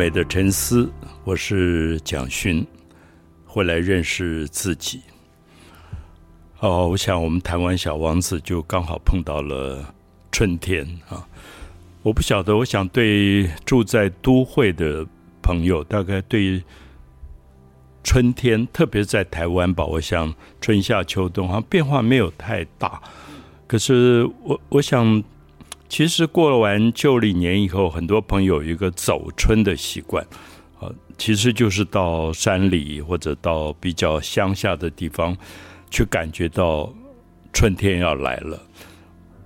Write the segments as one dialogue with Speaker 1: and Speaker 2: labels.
Speaker 1: 美的沉思，我是蒋勋，会来认识自己。哦，我想我们台湾小王子就刚好碰到了春天啊！我不晓得，我想对住在都会的朋友，大概对春天，特别在台湾吧，我想春夏秋冬好像变化没有太大。可是我我想。其实过完旧历年以后，很多朋友有一个走春的习惯，啊，其实就是到山里或者到比较乡下的地方，去感觉到春天要来了。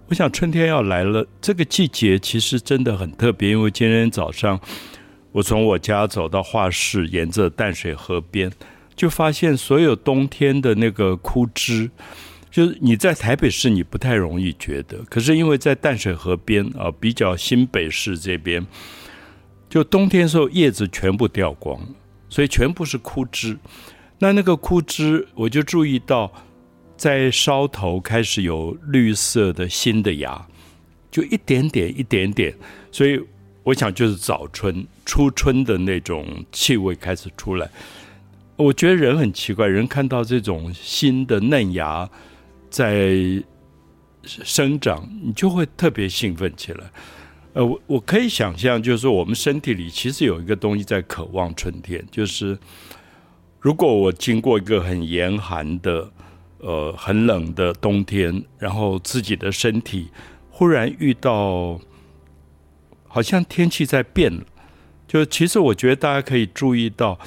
Speaker 1: 我想春天要来了，这个季节其实真的很特别，因为今天早上我从我家走到画室，沿着淡水河边，就发现所有冬天的那个枯枝。就是你在台北市，你不太容易觉得，可是因为在淡水河边啊，比较新北市这边，就冬天时候叶子全部掉光，所以全部是枯枝。那那个枯枝，我就注意到在梢头开始有绿色的新的芽，就一点点一点点，所以我想就是早春初春的那种气味开始出来。我觉得人很奇怪，人看到这种新的嫩芽。在生长，你就会特别兴奋起来。呃，我我可以想象，就是说，我们身体里其实有一个东西在渴望春天。就是如果我经过一个很严寒的、呃很冷的冬天，然后自己的身体忽然遇到，好像天气在变了。就其实我觉得大家可以注意到，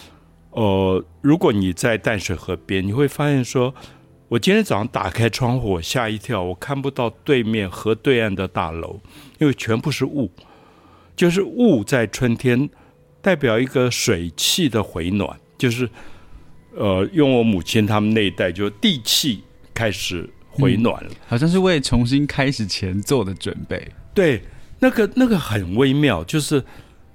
Speaker 1: 呃，如果你在淡水河边，你会发现说。我今天早上打开窗户，我吓一跳，我看不到对面河对岸的大楼，因为全部是雾。就是雾在春天代表一个水汽的回暖，就是呃，用我母亲他们那一代，就地气开始回暖了，
Speaker 2: 好像是为重新开始前做的准备。
Speaker 1: 对，那个那个很微妙，就是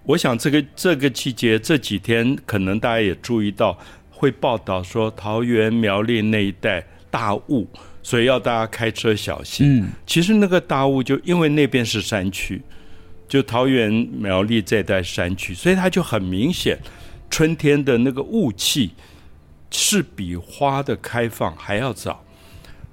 Speaker 1: 我想这个这个季节这几天，可能大家也注意到会报道说桃园苗栗那一带。大雾，所以要大家开车小心。嗯，其实那个大雾就因为那边是山区，就桃园苗栗这带山区，所以它就很明显，春天的那个雾气是比花的开放还要早。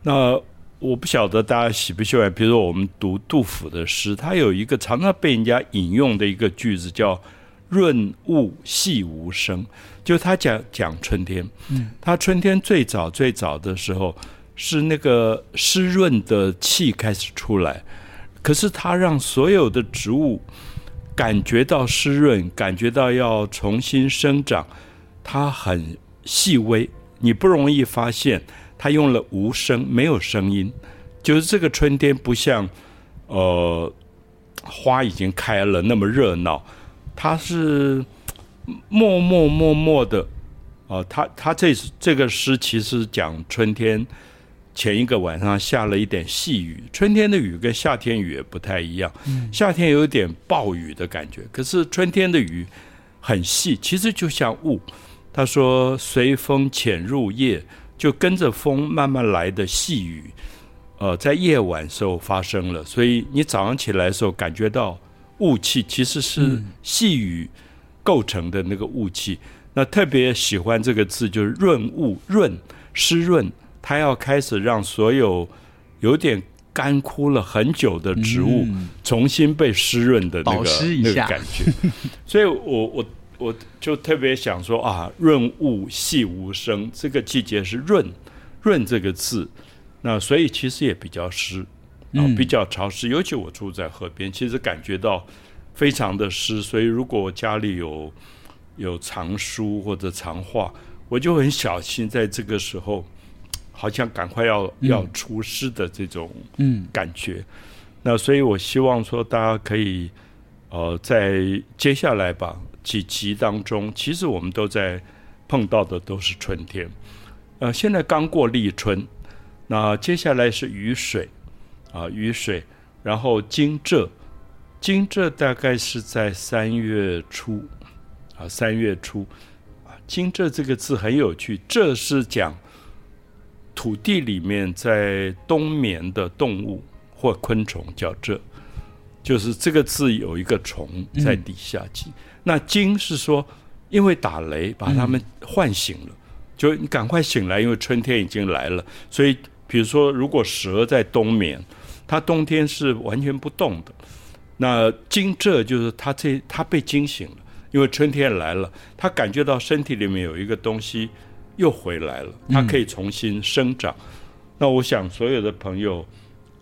Speaker 1: 那我不晓得大家喜不喜欢，比如说我们读杜甫的诗，他有一个常常被人家引用的一个句子叫“润物细无声”。就他讲讲春天，嗯，他春天最早最早的时候是那个湿润的气开始出来，可是他让所有的植物感觉到湿润，感觉到要重新生长，它很细微，你不容易发现。它用了无声，没有声音，就是这个春天不像呃花已经开了那么热闹，它是。默默默默的，哦，他他这这个诗其实讲春天前一个晚上下了一点细雨，春天的雨跟夏天雨也不太一样，夏天有点暴雨的感觉，可是春天的雨很细，其实就像雾。他说随风潜入夜，就跟着风慢慢来的细雨，呃，在夜晚时候发生了，所以你早上起来的时候感觉到雾气其实是细雨。构成的那个雾气，那特别喜欢这个字，就是润物润湿润，它要开始让所有有点干枯了很久的植物重新被湿润的那个那个感觉。所以我我我就特别想说啊，润物细无声，这个季节是润润这个字，那所以其实也比较湿啊，比较潮湿，尤其我住在河边，其实感觉到。非常的湿，所以如果我家里有有藏书或者藏画，我就很小心，在这个时候，好像赶快要要出师的这种嗯感觉。那所以我希望说，大家可以呃，在接下来吧几集当中，其实我们都在碰到的都是春天。呃，现在刚过立春，那接下来是雨水啊，雨水，然后惊蛰。惊蛰大概是在三月初，啊，三月初，啊，惊蛰这个字很有趣，这是讲土地里面在冬眠的动物或昆虫叫蛰，就是这个字有一个虫在底下惊。那惊是说，因为打雷把它们唤醒了，就你赶快醒来，因为春天已经来了。所以，比如说，如果蛇在冬眠，它冬天是完全不动的。那惊蛰就是它这它被惊醒了，因为春天来了，它感觉到身体里面有一个东西又回来了，它可以重新生长。那我想，所有的朋友。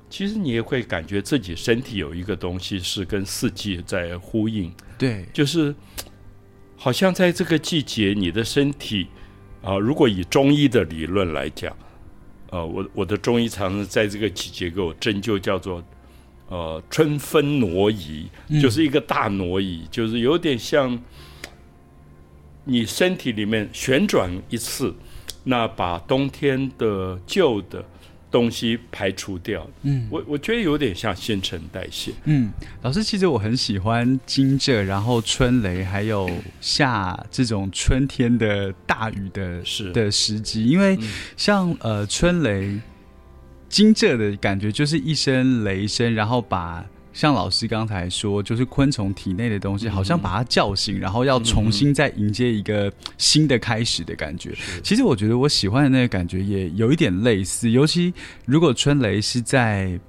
Speaker 1: 其实你也会感觉自己身体有一个东西是跟四季在呼应，
Speaker 2: 对，
Speaker 1: 就是好像在这个季节，你的身体啊，如果以中医的理论来讲，呃，我我的中医常常在这个季节给我针灸，叫做呃春分挪移，就是一个大挪移，就是有点像你身体里面旋转一次，那把冬天的旧的。东西排除掉，嗯，我我觉得有点像新陈代谢。
Speaker 2: 嗯，老师，其实我很喜欢惊蛰，然后春雷，还有下这种春天的大雨的
Speaker 1: 是。
Speaker 2: 的时机，因为像呃春雷惊蛰的感觉，就是一声雷声，然后把。像老师刚才说，就是昆虫体内的东西，好像把它叫醒，然后要重新再迎接一个新的开始的感觉。其实我觉得我喜欢的那个感觉也有一点类似，尤其如果春雷是在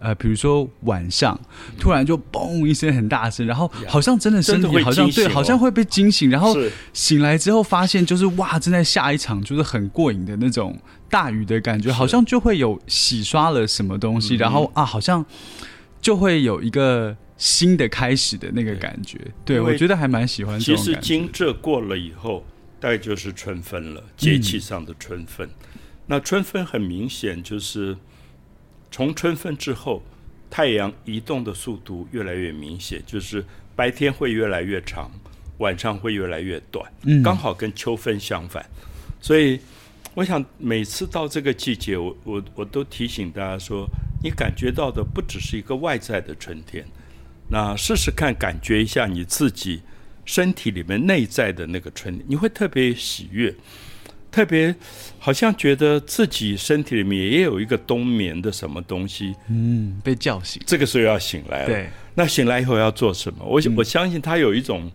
Speaker 2: 呃，比如说晚上突然就嘣一声很大声，然后好像真的身体好像对，好像会被惊醒，然后醒来之后发现就是哇，正在下一场就是很过瘾的那种大雨的感觉，好像就会有洗刷了什么东西，然后啊，好像。就会有一个新的开始的那个感觉，对我觉得还蛮喜欢。
Speaker 1: 其实惊蛰过了以后，大概就是春分了，节气上的春分。那春分很明显就是从春分之后，太阳移动的速度越来越明显，就是白天会越来越长，晚上会越来越短，嗯刚好跟秋分相反。所以我想每次到这个季节，我我我都提醒大家说。你感觉到的不只是一个外在的春天，那试试看，感觉一下你自己身体里面内在的那个春，你会特别喜悦，特别好像觉得自己身体里面也有一个冬眠的什么东西，
Speaker 2: 嗯，被叫醒，
Speaker 1: 这个时候要醒来了。
Speaker 2: 对，
Speaker 1: 那醒来以后要做什么？我我相信他有一种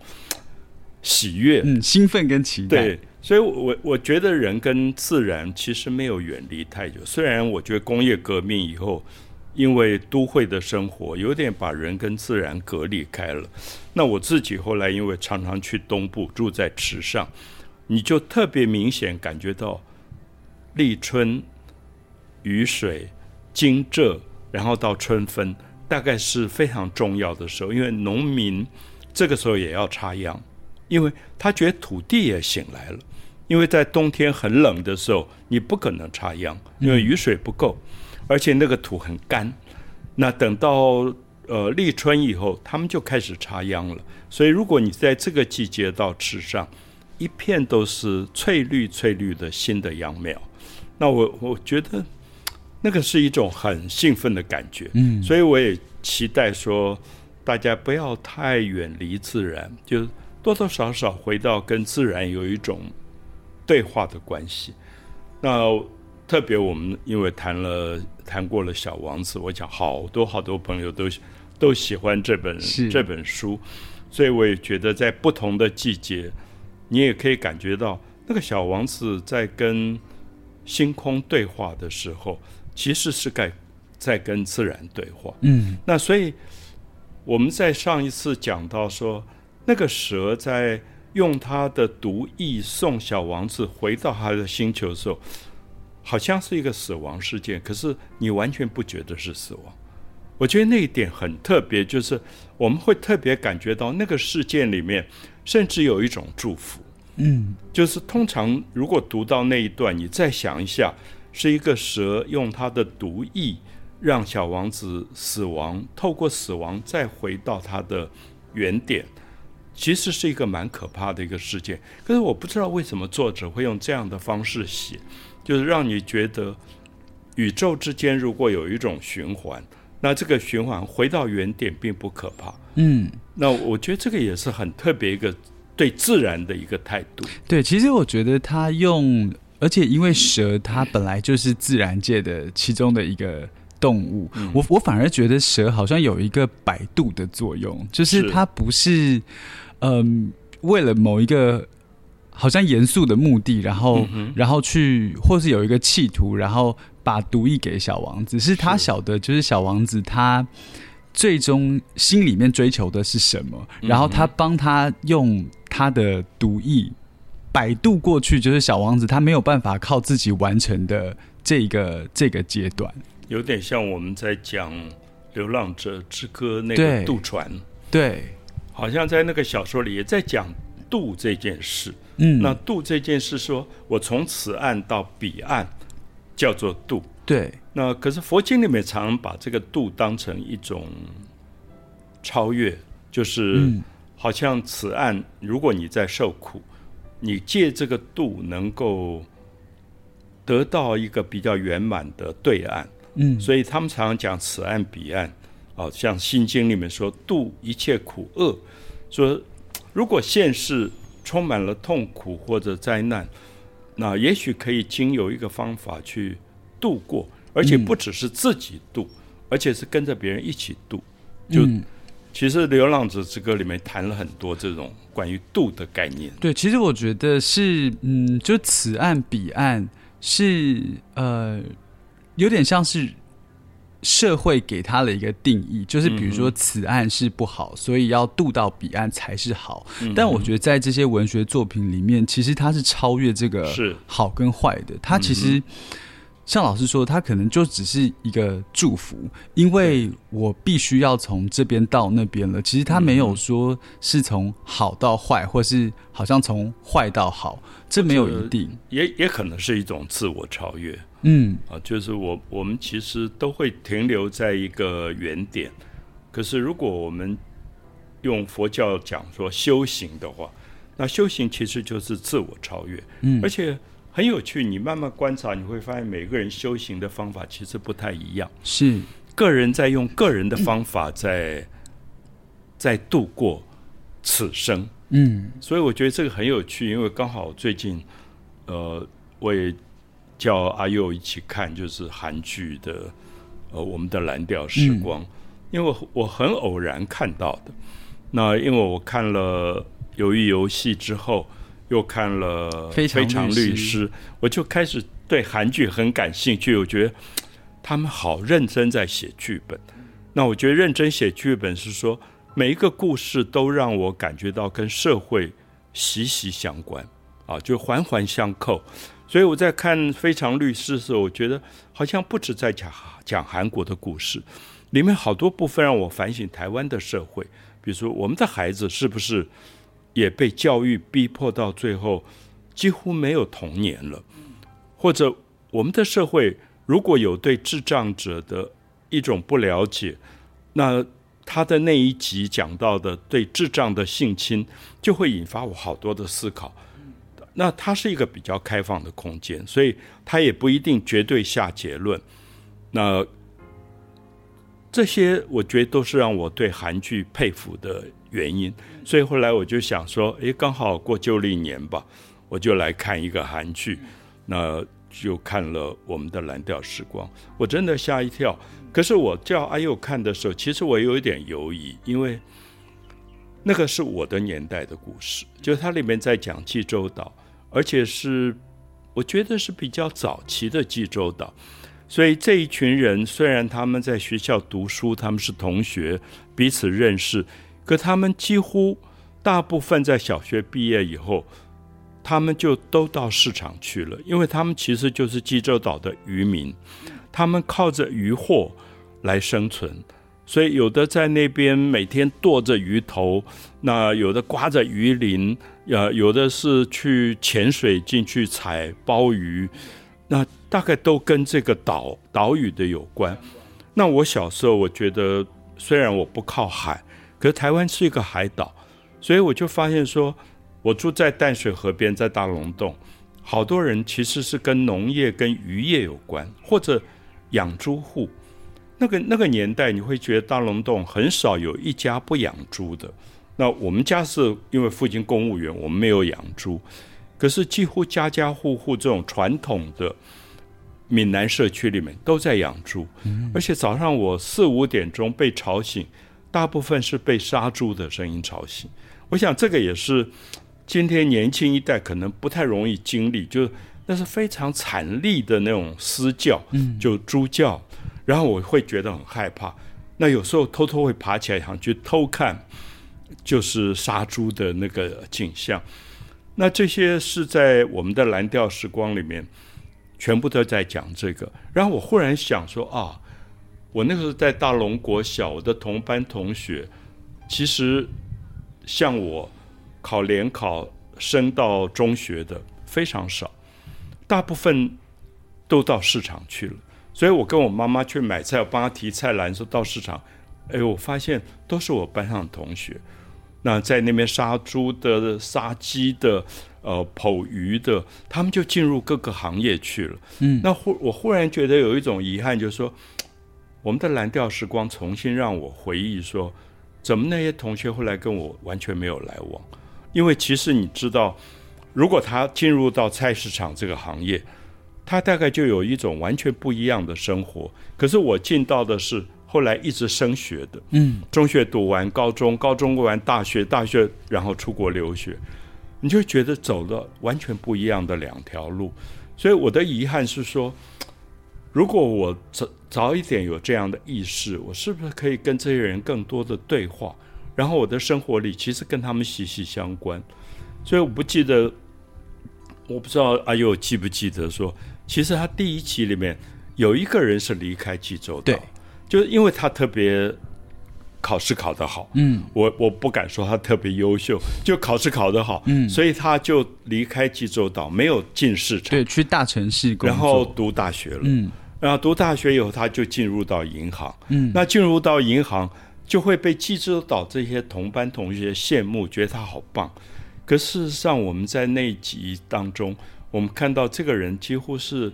Speaker 1: 喜悦，
Speaker 2: 嗯，兴奋跟期
Speaker 1: 待。对。所以，我我觉得人跟自然其实没有远离太久。虽然我觉得工业革命以后，因为都会的生活有点把人跟自然隔离开了。那我自己后来因为常常去东部住在池上，你就特别明显感觉到立春、雨水、惊蛰，然后到春分，大概是非常重要的时候。因为农民这个时候也要插秧，因为他觉得土地也醒来了。因为在冬天很冷的时候，你不可能插秧，因为雨水不够，而且那个土很干。那等到呃立春以后，他们就开始插秧了。所以，如果你在这个季节到池上，一片都是翠绿翠绿的新的秧苗，那我我觉得那个是一种很兴奋的感觉。嗯，所以我也期待说，大家不要太远离自然，就多多少少回到跟自然有一种。对话的关系，那特别我们因为谈了谈过了《小王子》，我讲好多好多朋友都都喜欢这本这本书，所以我也觉得在不同的季节，你也可以感觉到那个小王子在跟星空对话的时候，其实是在在跟自然对话。嗯，那所以我们在上一次讲到说，那个蛇在。用他的毒液送小王子回到他的星球的时候，好像是一个死亡事件，可是你完全不觉得是死亡。我觉得那一点很特别，就是我们会特别感觉到那个事件里面，甚至有一种祝福。嗯，就是通常如果读到那一段，你再想一下，是一个蛇用它的毒液让小王子死亡，透过死亡再回到他的原点。其实是一个蛮可怕的一个事件，可是我不知道为什么作者会用这样的方式写，就是让你觉得宇宙之间如果有一种循环，那这个循环回到原点并不可怕。嗯，那我觉得这个也是很特别一个对自然的一个态度。
Speaker 2: 对，其实我觉得他用，而且因为蛇它本来就是自然界的其中的一个。动物。我我反而觉得蛇好像有一个摆渡的作用，就是它不是嗯为了某一个好像严肃的目的，然后然后去或是有一个企图，然后把毒液给小王子，是他晓得就是小王子他。最终心里面追求的是什么？然后他帮他用他的毒液摆渡过去，就是小王子他没有办法靠自己完成的这个这个阶段，
Speaker 1: 有点像我们在讲《流浪者之歌》那个渡船，
Speaker 2: 对，
Speaker 1: 好像在那个小说里也在讲渡这件事。嗯，那渡这件事，说我从此岸到彼岸叫做渡。
Speaker 2: 对，
Speaker 1: 那可是佛经里面常常把这个渡当成一种超越，就是好像此岸，如果你在受苦，你借这个渡能够得到一个比较圆满的对岸。嗯，所以他们常常讲此岸彼岸，哦，像《心经》里面说度一切苦厄，说如果现世充满了痛苦或者灾难，那也许可以经由一个方法去。度过，而且不只是自己度，而且是跟着别人一起度。就其实《流浪者之歌》里面谈了很多这种关于度的概念。
Speaker 2: 对，其实我觉得是，嗯，就此岸彼岸是呃，有点像是社会给他的一个定义，就是比如说此岸是不好，所以要渡到彼岸才是好。但我觉得在这些文学作品里面，其实它是超越这个好跟坏的。它其实。像老师说，它可能就只是一个祝福，因为我必须要从这边到那边了。其实他没有说是从好到坏，或是好像从坏到好，这没有一定，
Speaker 1: 也也可能是一种自我超越。嗯，啊，就是我我们其实都会停留在一个原点，可是如果我们用佛教讲说修行的话，那修行其实就是自我超越。嗯，而且。很有趣，你慢慢观察，你会发现每个人修行的方法其实不太一样。
Speaker 2: 是
Speaker 1: 个人在用个人的方法在在度过此生。嗯，所以我觉得这个很有趣，因为刚好最近，呃，我也叫阿佑一起看，就是韩剧的呃《我们的蓝调时光》，因为我很偶然看到的。那因为我看了《鱿鱼游戏》之后。又看了《非常律师》，我就开始对韩剧很感兴趣。我觉得他们好认真在写剧本。那我觉得认真写剧本是说，每一个故事都让我感觉到跟社会息息相关啊，就环环相扣。所以我在看《非常律师》的时候，我觉得好像不止在讲讲韩国的故事，里面好多部分让我反省台湾的社会。比如说，我们的孩子是不是？也被教育逼迫到最后，几乎没有童年了。或者我们的社会如果有对智障者的一种不了解，那他的那一集讲到的对智障的性侵，就会引发我好多的思考。那它是一个比较开放的空间，所以它也不一定绝对下结论。那这些我觉得都是让我对韩剧佩服的。原因，所以后来我就想说，诶，刚好过旧历年吧，我就来看一个韩剧，那就看了《我们的蓝调时光》，我真的吓一跳。可是我叫阿佑看的时候，其实我有一点犹疑，因为那个是我的年代的故事，就它里面在讲济州岛，而且是我觉得是比较早期的济州岛，所以这一群人虽然他们在学校读书，他们是同学，彼此认识。可他们几乎大部分在小学毕业以后，他们就都到市场去了，因为他们其实就是济州岛的渔民，他们靠着渔获来生存，所以有的在那边每天剁着鱼头，那有的刮着鱼鳞，呃，有的是去潜水进去采鲍鱼，那大概都跟这个岛岛屿的有关。那我小时候，我觉得虽然我不靠海。可是台湾是一个海岛，所以我就发现说，我住在淡水河边，在大龙洞，好多人其实是跟农业、跟渔业有关，或者养猪户。那个那个年代，你会觉得大龙洞很少有一家不养猪的。那我们家是因为父亲公务员，我们没有养猪，可是几乎家家户户这种传统的闽南社区里面都在养猪，而且早上我四五点钟被吵醒，大部分是被杀猪的声音吵醒。我想这个也是今天年轻一代可能不太容易经历，就是那是非常惨烈的那种嘶叫，就猪教，然后我会觉得很害怕。那有时候偷偷会爬起来想去偷看，就是杀猪的那个景象。那这些是在我们的蓝调时光里面。全部都在讲这个，然后我忽然想说啊，我那个时候在大龙国小，我的同班同学，其实像我考联考升到中学的非常少，大部分都到市场去了。所以我跟我妈妈去买菜，我帮她提菜篮，说到市场，哎，我发现都是我班上的同学，那在那边杀猪的、杀鸡的。呃，剖鱼的，他们就进入各个行业去了。嗯，那忽我忽然觉得有一种遗憾，就是说，我们的蓝调时光重新让我回忆说，怎么那些同学后来跟我完全没有来往？因为其实你知道，如果他进入到菜市场这个行业，他大概就有一种完全不一样的生活。可是我进到的是后来一直升学的，嗯，中学读完，高中，高中读完大学，大学然后出国留学。你就觉得走了完全不一样的两条路，所以我的遗憾是说，如果我早早一点有这样的意识，我是不是可以跟这些人更多的对话？然后我的生活里其实跟他们息息相关。所以我不记得，我不知道阿佑记不记得说，其实他第一集里面有一个人是离开济州岛，就是因为他特别。考试考得好，嗯，我我不敢说他特别优秀，就考试考得好，嗯，所以他就离开济州岛，没有进市场，
Speaker 2: 对，去大城市工
Speaker 1: 作，然后读大学了，嗯，然后读大学以后，他就进入到银行，嗯，那进入到银行就会被济州岛这些同班同学羡慕，觉得他好棒。可事实上，我们在那集当中，我们看到这个人几乎是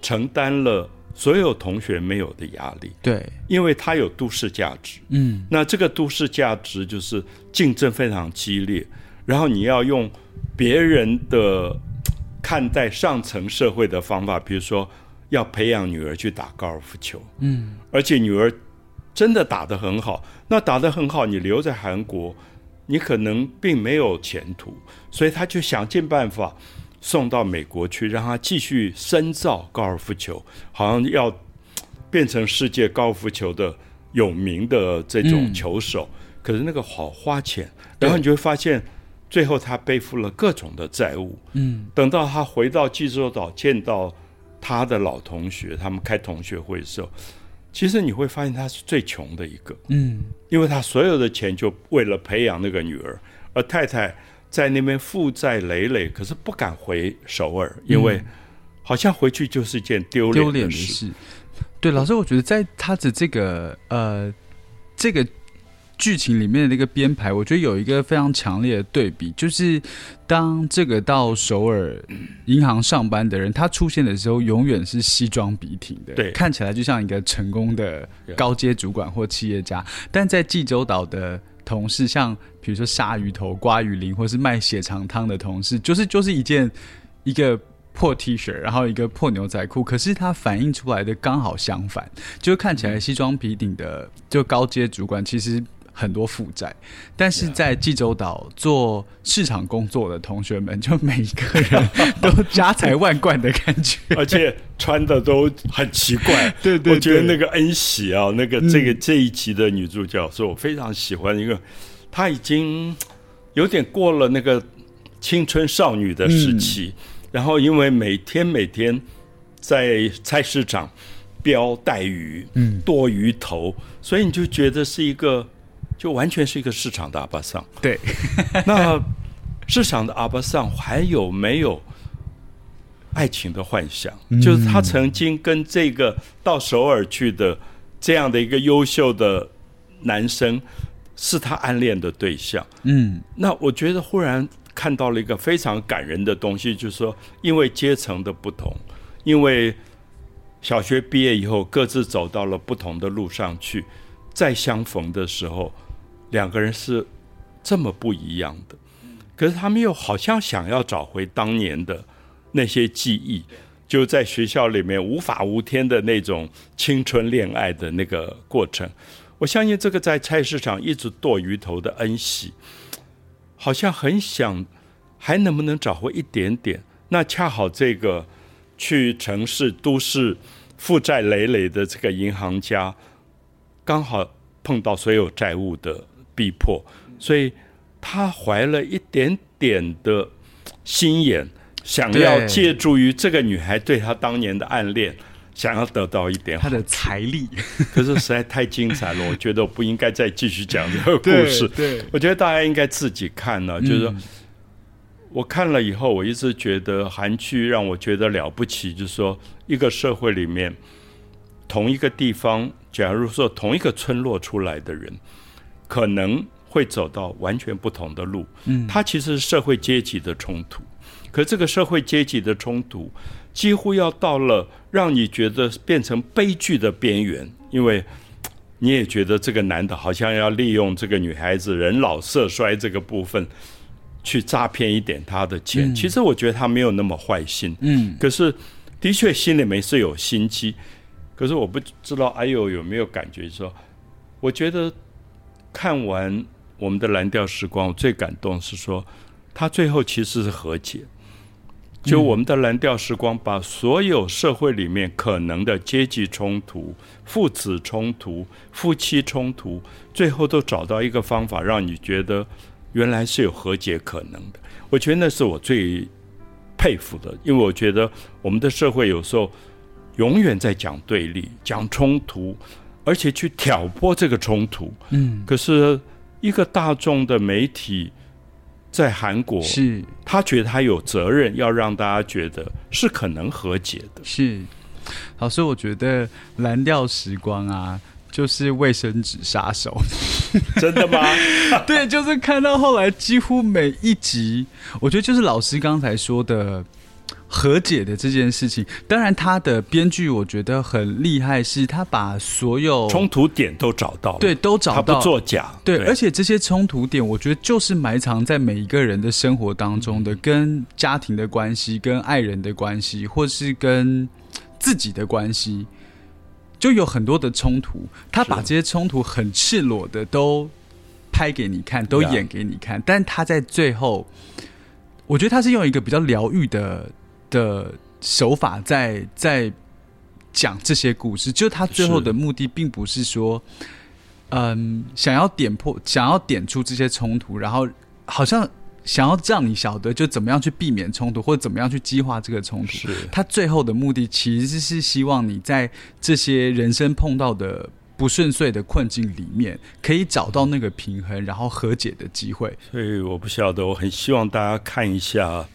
Speaker 1: 承担了。所有同学没有的压力，
Speaker 2: 对，
Speaker 1: 因为他有都市价值，嗯，那这个都市价值就是竞争非常激烈，然后你要用别人的看待上层社会的方法，比如说要培养女儿去打高尔夫球，嗯，而且女儿真的打得很好，那打得很好，你留在韩国，你可能并没有前途，所以他就想尽办法。送到美国去，让他继续深造高尔夫球，好像要变成世界高尔夫球的有名的这种球手。可是那个好花钱，然后你就会发现，最后他背负了各种的债务。嗯，等到他回到济州岛，见到他的老同学，他们开同学会的时候，其实你会发现他是最穷的一个。嗯，因为他所有的钱就为了培养那个女儿，而太太。在那边负债累累，可是不敢回首尔，因为好像回去就是一件丢脸的事。
Speaker 2: 对，老师，我觉得在他的这个呃这个剧情里面的那个编排，我觉得有一个非常强烈的对比，就是当这个到首尔银行上班的人，他出现的时候，永远是西装笔挺的，
Speaker 1: 对，
Speaker 2: 看起来就像一个成功的高阶主管或企业家，但在济州岛的。同事像比如说鲨鱼头、刮鱼鳞，或是卖血肠汤的同事，就是就是一件一个破 T 恤，然后一个破牛仔裤。可是它反映出来的刚好相反，就看起来西装笔挺的就高阶主管，其实。很多负债，但是在济州岛做市场工作的同学们，就每一个人 都家财万贯的感觉，
Speaker 1: 而且穿的都很奇怪。
Speaker 2: 对对，
Speaker 1: 我觉得那个恩喜啊，那个这个这一集的女主角是我非常喜欢一个，她已经有点过了那个青春少女的时期，然后因为每天每天在菜市场标带鱼，嗯，剁鱼头，所以你就觉得是一个。就完全是一个市场的阿巴桑。
Speaker 2: 对，
Speaker 1: 那市场的阿巴桑还有没有爱情的幻想？就是他曾经跟这个到首尔去的这样的一个优秀的男生，是他暗恋的对象。嗯，那我觉得忽然看到了一个非常感人的东西，就是说，因为阶层的不同，因为小学毕业以后各自走到了不同的路上去，再相逢的时候。两个人是这么不一样的，可是他们又好像想要找回当年的那些记忆。就在学校里面无法无天的那种青春恋爱的那个过程。我相信这个在菜市场一直剁鱼头的恩喜，好像很想还能不能找回一点点。那恰好这个去城市都市负债累累的这个银行家，刚好碰到所有债务的逼迫，所以他怀了一点点的心眼，想要借助于这个女孩对他当年的暗恋，想要得到一点好
Speaker 2: 他的财力。
Speaker 1: 可是实在太精彩了，我觉得我不应该再继续讲这个故事。
Speaker 2: 对。对
Speaker 1: 我觉得大家应该自己看呢、就是说
Speaker 2: 嗯
Speaker 1: 我看了以后，我一直觉得韩剧让我觉得了不起，就是说一个社会里面，同一个地方，假如说同一个村落出来的人，可能会走到完全不同的路。嗯，它其实是社会阶级的冲突，可这个社会阶级的冲突几乎要到了让你觉得变成悲剧的边缘，因为。你也觉得这个男的好像要利用这个女孩子人老色衰这个部分，去诈骗一点她的钱。其实我觉得他没有那么坏心，
Speaker 2: 嗯，
Speaker 1: 可是的确心里面是有心机。可是我不知道哎呦有没有感觉说，我觉得看完我们的蓝调时光，我最感动是说，他最后其实是和解。就我们的蓝调时光，把所有社会里面可能的阶级冲突、父子冲突、夫妻冲突，最后都找到一个方法，让你觉得原来是有和解可能的。我觉得那是我最佩服的，因为我觉得我们的社会有时候永远在讲对立、讲冲突，而且去挑拨这个冲突。
Speaker 2: 嗯，
Speaker 1: 可是一个大众的媒体在韩国，
Speaker 2: 是
Speaker 1: 他觉得他有责任要让大家觉得是可能和解的。
Speaker 2: 是，老师，我觉得蓝调时光啊，就是卫生纸杀手。
Speaker 1: 真的吗？
Speaker 2: 对，就是看到后来几乎每一集，我觉得就是老师刚才说的和解的这件事情。当然，他的编剧我觉得很厉害，是他把所有
Speaker 1: 冲突点都找到了，
Speaker 2: 对都找
Speaker 1: 他
Speaker 2: 到
Speaker 1: 不作假。
Speaker 2: 对，而且这些冲突点，我觉得就是埋藏在每一个人的生活当中的，跟家庭的关系、跟爱人的关系，或是跟自己的关系，就有很多的冲突。他把这些冲突很赤裸的都拍给你看，都演给你看，但他在最后，我觉得他是用一个比较疗愈的的手法在在讲这些故事，就他最后的目的并不是说。嗯，想要点破，想要点出这些冲突，然后好像想要让你晓得就怎么样去避免冲突，或者怎么样去激化这个冲突。
Speaker 1: 是
Speaker 2: 他最后的目的其实是希望你在这些人生碰到的不顺遂的困境里面，可以找到那个平衡，然后和解的机会。
Speaker 1: 所以我不晓得，我很希望大家看一下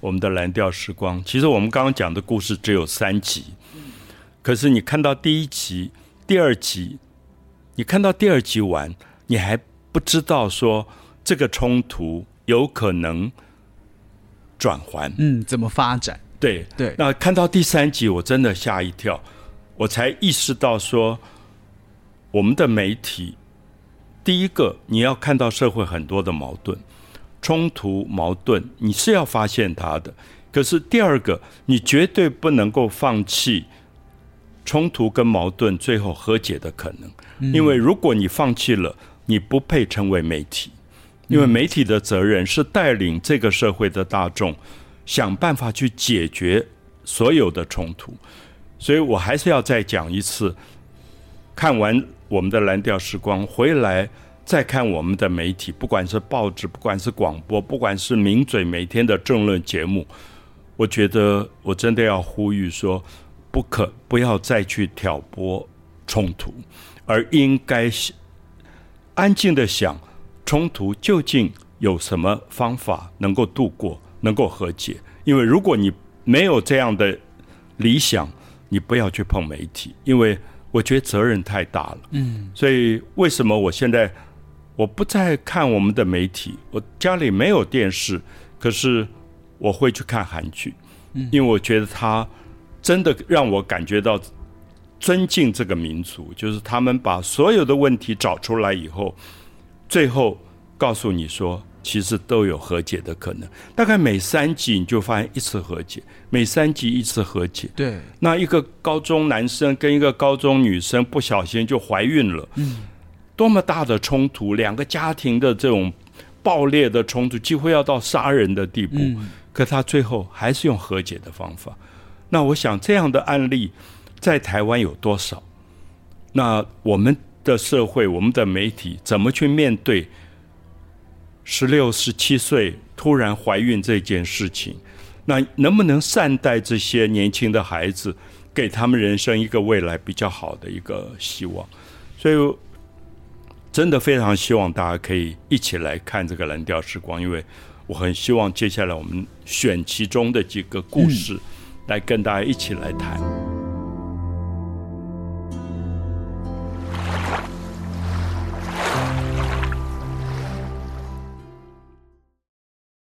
Speaker 1: 我们的蓝调时光。其实我们刚刚讲的故事只有三集，可是你看到第一集、第二集，你看到第二集完，你还不知道说这个冲突有可能转环。
Speaker 2: 嗯，怎么发展？
Speaker 1: 对
Speaker 2: 对
Speaker 1: 那看到第三集，我真的吓一跳，我才意识到说，我们的媒体，第一个你要看到社会很多的矛盾、冲突、矛盾，你是要发现它的。可是第二个，你绝对不能够放弃冲突跟矛盾最后和解的可能，因为如果你放弃了，你不配成为媒体，因为媒体的责任是带领这个社会的大众。想办法去解决所有的冲突，所以我还是要再讲一次。看完我们的蓝调时光回来，再看我们的媒体，不管是报纸，不管是广播，不管是名嘴每天的政论节目，我觉得我真的要呼吁说，不可不要再去挑拨冲突，而应该安静的想冲突究竟有什么方法能够度过。能够和解，因为如果你没有这样的理想，你不要去碰媒体，因为我觉得责任太大了。嗯，所以为什么我现在我不再看我们的媒体？我家里没有电视，可是我会去看韩剧，因为我觉得它真的让我感觉到尊敬这个民族，就是他们把所有的问题找出来以后，最后告诉你说。其实都有和解的可能。大概每三集你就发现一次和解，每三集一次和解。
Speaker 2: 对，
Speaker 1: 那一个高中男生跟一个高中女生不小心就怀孕了，嗯，多么大的冲突，两个家庭的这种爆裂的冲突，几乎要到杀人的地步。可他最后还是用和解的方法。那我想这样的案例在台湾有多少？那我们的社会、我们的媒体怎么去面对十六、十七岁突然怀孕这件事情？那能不能善待这些年轻的孩子，给他们人生一个未来比较好的一个希望？所以，真的非常希望大家可以一起来看这个《蓝调时光》，因为我很希望接下来我们选其中的几个故事。来跟大家一起来谈。